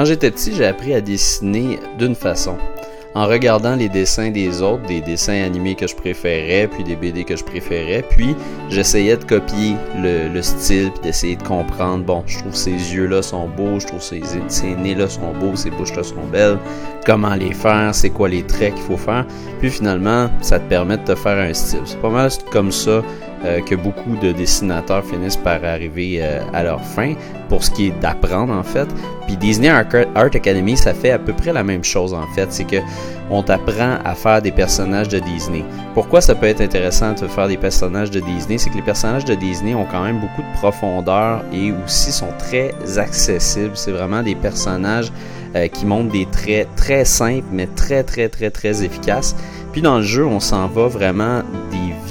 Quand j'étais petit, j'ai appris à dessiner d'une façon en regardant les dessins des autres, des dessins animés que je préférais, puis des BD que je préférais, puis j'essayais de copier le, style, puis d'essayer de comprendre, bon, je trouve ces yeux-là sont beaux, je trouve ces, ces nez-là sont beaux, ces bouches-là sont belles, comment les faire, c'est quoi les traits qu'il faut faire, puis finalement, ça te permet de te faire un style. C'est pas mal comme ça euh, que beaucoup de dessinateurs finissent par arriver euh, à leur fin pour ce qui est d'apprendre en fait. Puis Disney Art Academy, ça fait à peu près la même chose en fait. C'est que on t'apprend à faire des personnages de Disney. Pourquoi ça peut être intéressant de faire des personnages de Disney? C'est que les personnages de Disney ont quand même beaucoup de profondeur et aussi sont très accessibles. C'est vraiment des personnages euh, qui montrent des traits très simples mais très très très très efficaces. Puis dans le jeu, on s'en va vraiment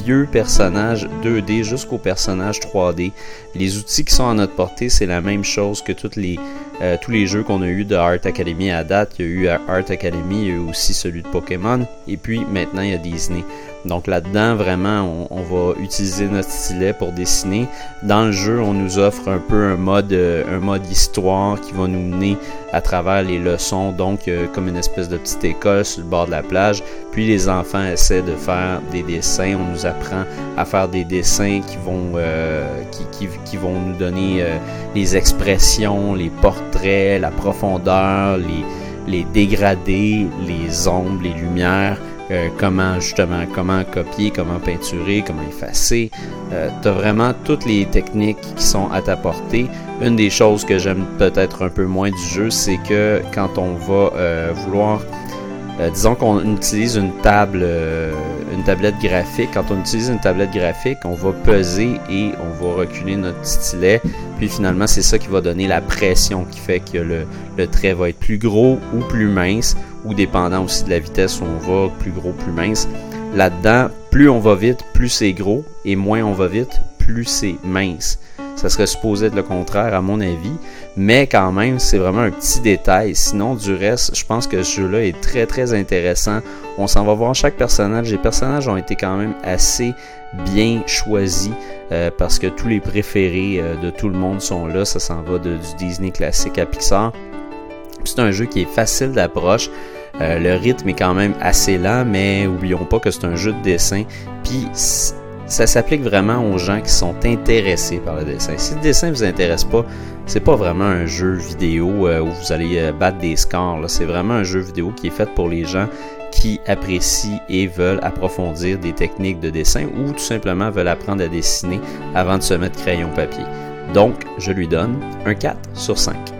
vieux personnages 2D jusqu'aux personnages 3D. Les outils qui sont à notre portée, c'est la même chose que toutes les, euh, tous les jeux qu'on a eu de Art Academy à date. Il y a eu Art Academy, il y a eu aussi celui de Pokémon, et puis maintenant il y a Disney. Donc là-dedans, vraiment, on, va utiliser notre stylet pour dessiner. Dans le jeu, on nous offre un peu un mode, euh, un mode histoire qui va nous mener à travers les leçons, donc euh, comme une espèce de petite école sur le bord de la plage. Puis les enfants essaient de faire des dessins. On nous apprend à faire des dessins qui vont, euh, qui, qui, qui, vont nous donner les expressions, les portraits, la profondeur, les, les dégradés, les ombres, les lumières. Euh, comment justement, comment copier, comment peinturer, comment effacer. Euh, tu as vraiment toutes les techniques qui sont à ta portée. Une des choses que j'aime peut-être un peu moins du jeu, c'est que quand on va euh, vouloir euh, disons qu'on utilise euh, une tablette graphique. Quand on utilise une tablette graphique, on va peser et on va reculer notre stylet. Puis finalement, c'est ça qui va donner la pression qui fait que le, le, trait va être plus gros ou plus mince, ou dépendant aussi de la vitesse où on va, plus gros, plus mince. Là-dedans, plus on va vite, plus c'est gros, et moins on va vite, plus c'est mince. Ça serait supposé être le contraire à mon avis, mais quand même, c'est vraiment un petit détail. Sinon, du reste, je pense que ce jeu-là est très très intéressant. On s'en va voir chaque personnage. Les personnages ont été quand même assez bien choisis euh, parce que tous les préférés euh, de tout le monde sont là. Ça s'en va de, du Disney classique à Pixar. C'est un jeu qui est facile d'approche. Euh, le rythme est quand même assez lent, mais oublions pas que c'est un jeu de dessin. Puis ça s'applique vraiment aux gens qui sont intéressés par le dessin. Si le dessin vous intéresse pas, c'est pas vraiment un jeu vidéo euh, où vous allez euh, battre des scores. C'est vraiment un jeu vidéo qui est fait pour les gens qui apprécient et veulent approfondir des techniques de dessin ou tout simplement veulent apprendre à dessiner avant de se mettre crayon papier. Donc, je lui donne un 4 sur 5.